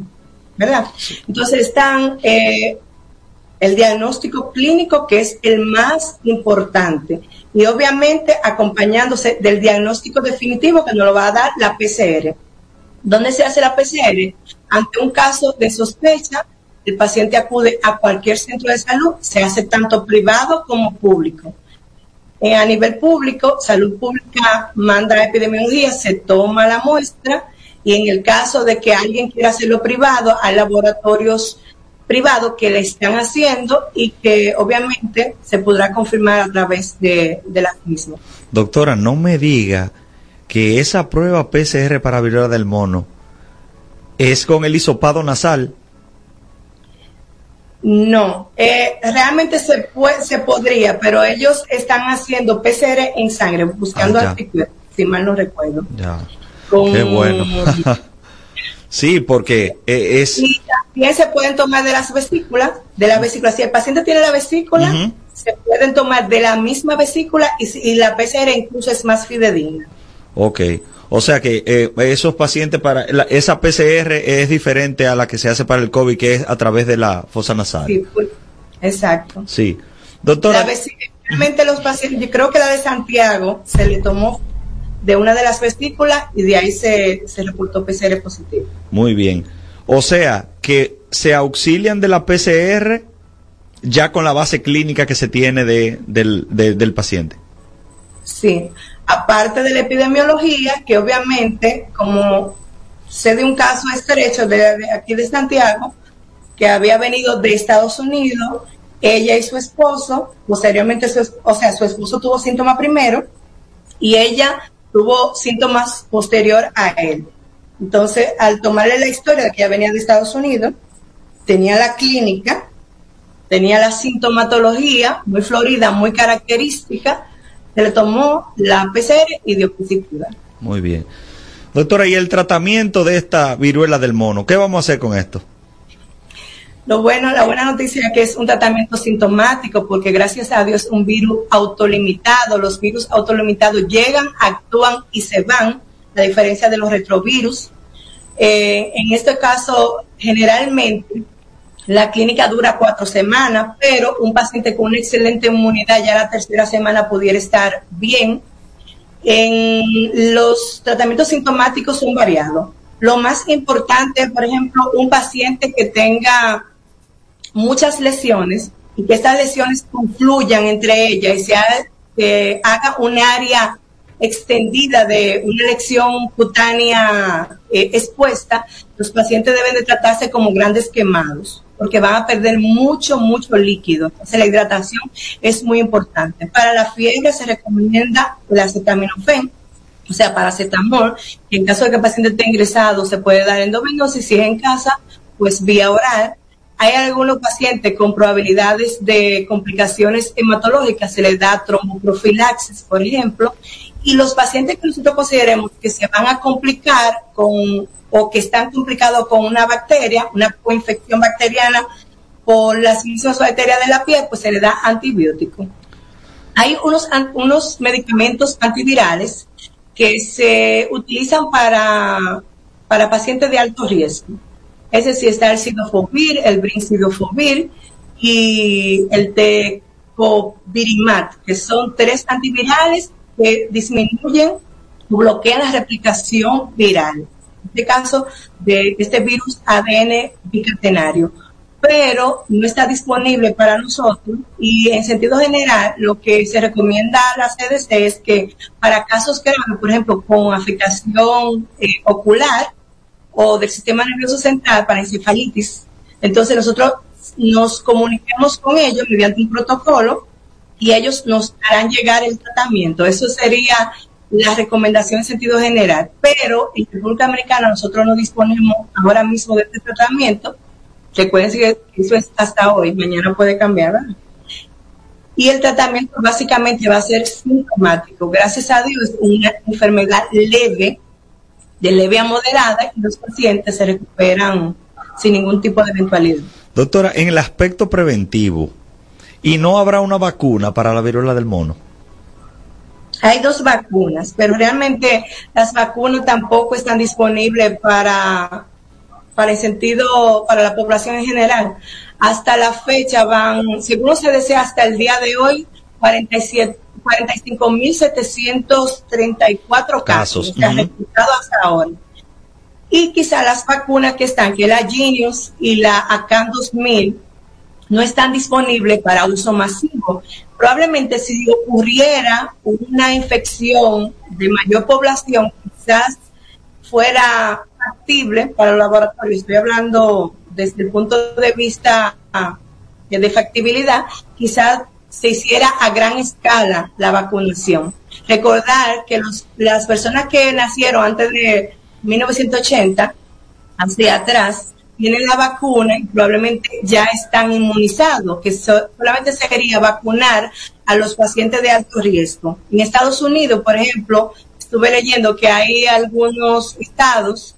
¿Verdad? Entonces están eh, el diagnóstico clínico que es el más importante y obviamente acompañándose del diagnóstico definitivo que nos lo va a dar la PCR. ¿Dónde se hace la PCR? Ante un caso de sospecha, el paciente acude a cualquier centro de salud, se hace tanto privado como público. Eh, a nivel público, salud pública manda la epidemiología, se toma la muestra y en el caso de que alguien quiera hacerlo privado, hay laboratorios privado que le están haciendo y que obviamente se podrá confirmar a través de, de la misma. Doctora, no me diga que esa prueba PCR para viruela del mono es con el hisopado nasal. No, eh, realmente se, puede, se podría, pero ellos están haciendo PCR en sangre, buscando ah, si mal no recuerdo. Ya. Qué bueno. (laughs) Sí, porque eh, es... Y también se pueden tomar de las vesículas, de la vesícula. Si el paciente tiene la vesícula, se pueden tomar de la misma vesícula y, la PCR incluso es más fidedigna. Ok. O sea que eh, esos pacientes para esa PCR es diferente a la que se hace para el COVID, que es a través de la fosa nasal. Sí, pues, exacto. Sí. Doctora. realmente los pacientes, yo creo que la de Santiago se le tomó de una de las vesículas y de ahí se, se reportó PCR positivo. Muy bien. O sea, que se auxilian de la PCR ya con la base clínica que se tiene de, del, del paciente. Sí, aparte de la epidemiología, que obviamente, como sé de un caso estrecho de, aquí de Santiago, que había venido de Estados Unidos, ella y su esposo, posteriormente, su, o sea, su esposo tuvo síntomas primero y ella tuvo síntomas posterior a él. Entonces, al tomarle la historia de que ella venía de Estados Unidos, tenía la clínica, tenía la sintomatología muy florida, muy característica, se le tomó la PCR y dio positiva. Muy bien. Doctora, ¿y el tratamiento de esta viruela del mono? ¿Qué vamos a hacer con esto? Lo bueno, la buena noticia es que es un tratamiento sintomático porque gracias a Dios un virus autolimitado. Los virus autolimitados llegan, actúan y se van, a diferencia de los retrovirus. Eh, en este caso, generalmente, la clínica dura cuatro semanas, pero un paciente con una excelente inmunidad ya la tercera semana pudiera estar bien. En los tratamientos sintomáticos son variados. Lo más importante, por ejemplo, un paciente que tenga muchas lesiones y que estas lesiones confluyan entre ellas y se haga un área extendida de una lesión cutánea eh, expuesta, los pacientes deben de tratarse como grandes quemados porque van a perder mucho, mucho líquido. Entonces la hidratación es muy importante. Para la fiebre se recomienda el acetaminofén, o sea, paracetamol, que en caso de que el paciente esté ingresado se puede dar endovenosis, si es en casa, pues vía oral hay algunos pacientes con probabilidades de complicaciones hematológicas, se les da tromboprofilaxis, por ejemplo, y los pacientes que nosotros consideremos que se van a complicar con o que están complicados con una bacteria, una coinfección bacteriana por las mismas bacterias de la piel, pues se le da antibiótico. Hay unos, unos medicamentos antivirales que se utilizan para, para pacientes de alto riesgo. Es decir, está el sidofovir, el brincidofovir y el tecovirimat, que son tres antivirales que disminuyen o bloquean la replicación viral. En este caso, de este virus ADN bicatenario. Pero no está disponible para nosotros y en sentido general lo que se recomienda a la CDC es que para casos graves, por ejemplo, con afectación eh, ocular, o del sistema nervioso central para encefalitis. Entonces nosotros nos comunicamos con ellos mediante un protocolo y ellos nos harán llegar el tratamiento. Eso sería la recomendación en sentido general. Pero en República Americana nosotros no disponemos ahora mismo de este tratamiento. Recuerden que eso es hasta hoy, mañana puede cambiar, ¿verdad? Y el tratamiento básicamente va a ser sintomático. Gracias a Dios, una enfermedad leve de leve a moderada y los pacientes se recuperan sin ningún tipo de eventualidad. Doctora, en el aspecto preventivo, ¿y no habrá una vacuna para la viruela del mono? Hay dos vacunas, pero realmente las vacunas tampoco están disponibles para, para el sentido, para la población en general. Hasta la fecha van, según se desea, hasta el día de hoy, 47, 45.734 casos, que han registrado hasta ahora. Y quizá las vacunas que están, que la Genius y la ACAN 2000, no están disponibles para uso masivo. Probablemente si ocurriera una infección de mayor población, quizás fuera factible para los laboratorios. Estoy hablando desde el punto de vista ah, de factibilidad, quizás se hiciera a gran escala la vacunación. Recordar que los, las personas que nacieron antes de 1980, hacia atrás, tienen la vacuna y probablemente ya están inmunizados, que solamente se quería vacunar a los pacientes de alto riesgo. En Estados Unidos, por ejemplo, estuve leyendo que hay algunos estados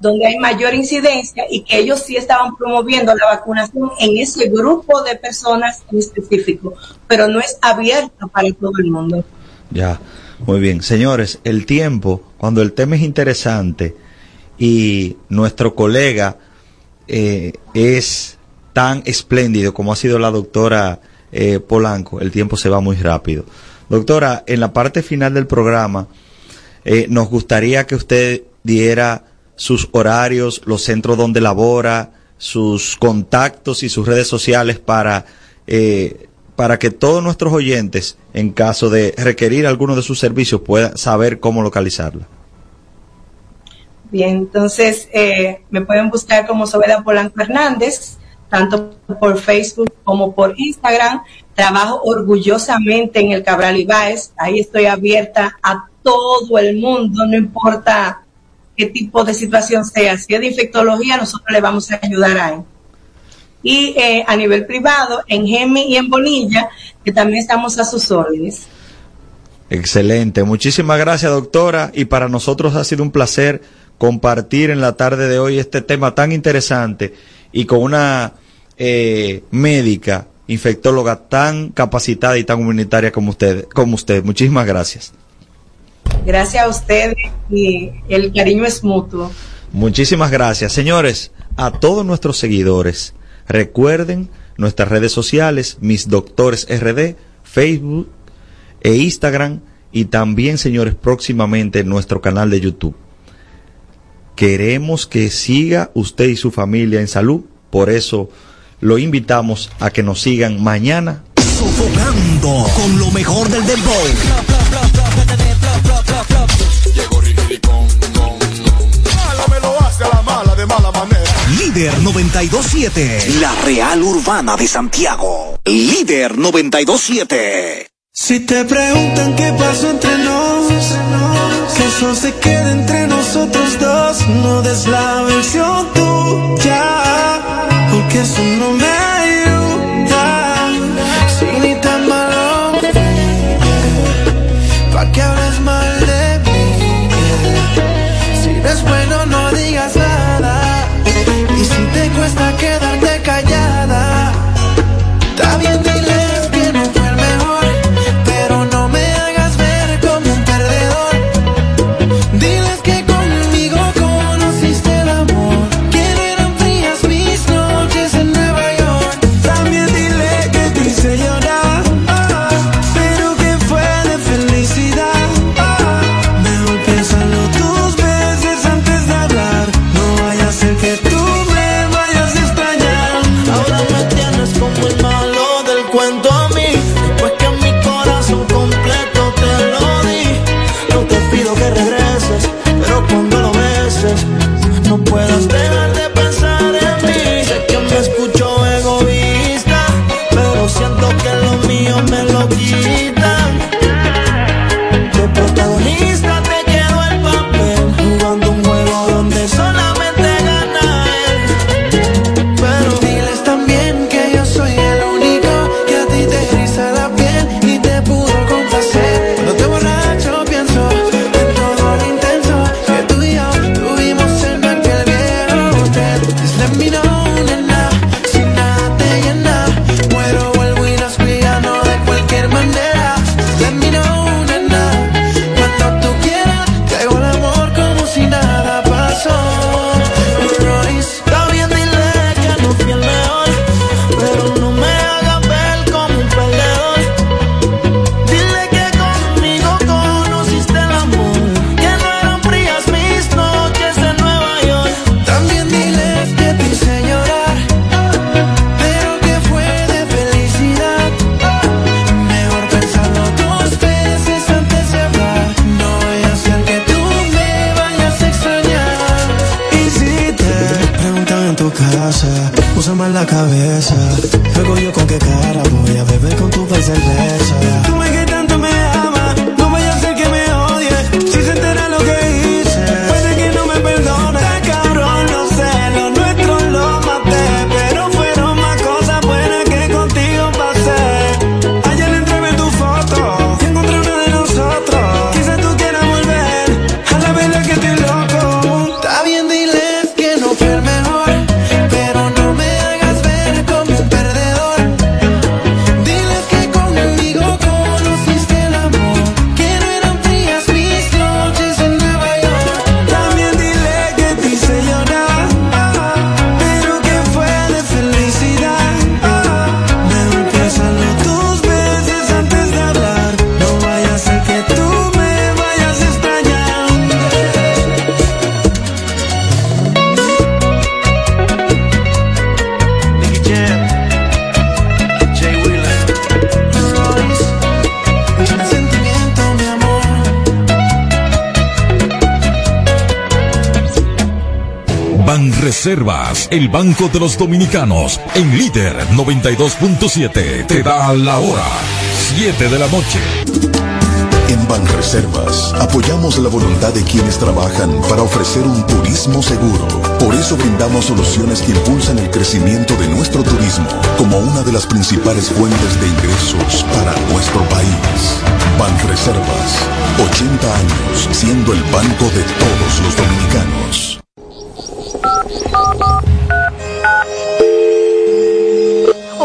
donde hay mayor incidencia y que ellos sí estaban promoviendo la vacunación en ese grupo de personas en específico, pero no es abierto para todo el mundo. Ya, muy bien. Señores, el tiempo, cuando el tema es interesante y nuestro colega eh, es tan espléndido como ha sido la doctora eh, Polanco, el tiempo se va muy rápido. Doctora, en la parte final del programa, eh, nos gustaría que usted diera sus horarios, los centros donde labora, sus contactos y sus redes sociales para, eh, para que todos nuestros oyentes, en caso de requerir alguno de sus servicios, puedan saber cómo localizarla. Bien, entonces eh, me pueden buscar como Soledad Polanco Hernández, tanto por Facebook como por Instagram. Trabajo orgullosamente en el Cabral Ibáez. Ahí estoy abierta a todo el mundo, no importa qué tipo de situación sea. Si es de infectología, nosotros le vamos a ayudar a él. Y eh, a nivel privado, en Gemi y en Bonilla, que también estamos a sus órdenes. Excelente. Muchísimas gracias, doctora. Y para nosotros ha sido un placer compartir en la tarde de hoy este tema tan interesante y con una eh, médica infectóloga tan capacitada y tan humanitaria como usted, como usted. Muchísimas gracias. Gracias a ustedes y el cariño es mutuo. Muchísimas gracias. Señores, a todos nuestros seguidores, recuerden nuestras redes sociales, mis doctores RD, Facebook e Instagram y también, señores, próximamente nuestro canal de YouTube. Queremos que siga usted y su familia en salud, por eso lo invitamos a que nos sigan mañana. Sofocando con lo mejor del deporte de mala manera. Líder 927, la Real Urbana de Santiago. Líder 927. Si te preguntan qué pasó entre nos, que eso se quede entre nosotros dos, no des la versión tuya, porque eso no me Banco de los Dominicanos, en líder 92.7, te da la hora, 7 de la noche. En Banreservas apoyamos la voluntad de quienes trabajan para ofrecer un turismo seguro. Por eso brindamos soluciones que impulsan el crecimiento de nuestro turismo como una de las principales fuentes de ingresos para nuestro país. Banreservas, 80 años siendo el banco de todos los dominicanos.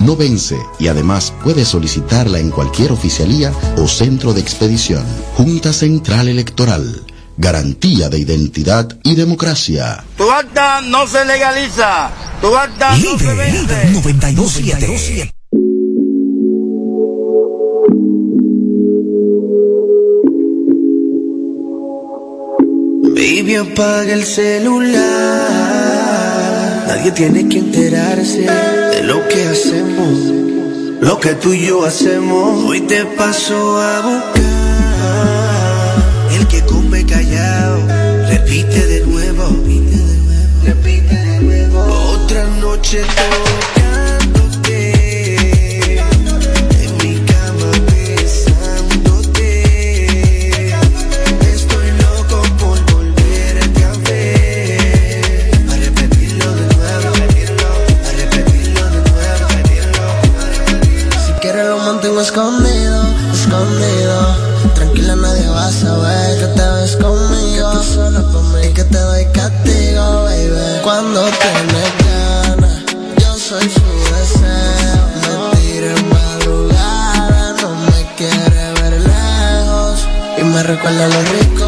no vence y además puedes solicitarla en cualquier oficialía o centro de expedición. Junta Central Electoral. Garantía de identidad y democracia. Tu acta no se legaliza. Tu acta no se vende. 92.7. Baby, apaga el celular. Nadie tiene que enterarse de lo que hacemos, lo que tú y yo hacemos. Hoy te paso a buscar. El que come callado, repite de nuevo. Repite de nuevo. Otra noche tocándote. Escondido, escondido. Tranquila, nadie va a saber que te ves conmigo. Y que te doy castigo, baby. Cuando tienes ganas, yo soy su deseo. Me tira en madrugada, no me quiere ver lejos. Y me recuerda lo rico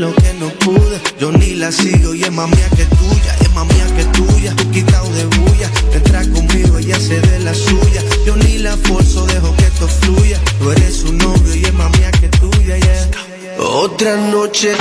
lo que no pude, yo ni la sigo y es más mía que tuya, es más que tuya. Quitado de bulla, entra conmigo, ella se de la suya. Yo ni la forzo, dejo que esto fluya. Tú eres su novio y es más mía que tuya, yeah. Otra noche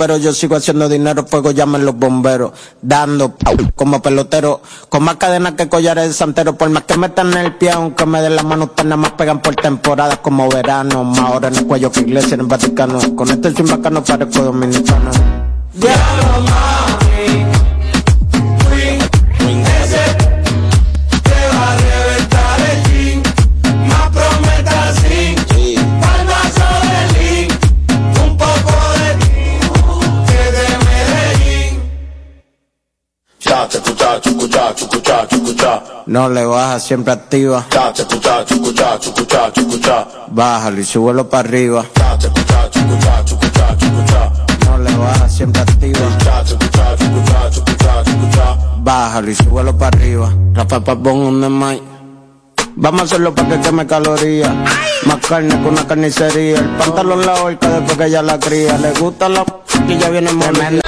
pero yo sigo haciendo dinero, fuego llaman los bomberos, dando como pelotero, con más cadenas que collares de santero, por más que metan el pie, aunque me den la mano, ustedes nada más pegan por temporadas como verano, más ahora en el cuello que iglesia en el Vaticano, con este sin bacano parezco dominicano. No le baja, siempre activa. Cha, chucucha, chucucha, chucucha, chucucha. Bájalo y súbelo para arriba. Cha, chucucha, chucucha, chucucha, chucucha. No le baja, siempre activa. Cha, chucucha, chucucha, chucucha, chucucha. Bájalo y súbelo para arriba. Rafa pa' pon un demay. Vamos a hacerlo para que queme calorías. Más carne que una carnicería. El pantalón la horca después que ella la cría. Le gusta la que ya viene molida.